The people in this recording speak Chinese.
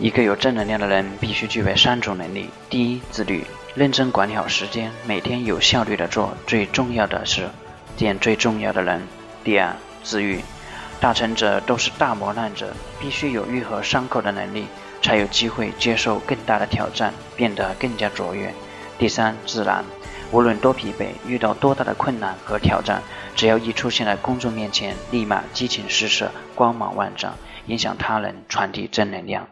一个有正能量的人必须具备三种能力。第一，自律，认真管理好时间，每天有效率的做最重要的事。见最重要的人。第二，自愈。大成者都是大磨难者，必须有愈合伤口的能力，才有机会接受更大的挑战，变得更加卓越。第三，自然。无论多疲惫，遇到多大的困难和挑战，只要一出现在公众面前，立马激情四射，光芒万丈，影响他人，传递正能量。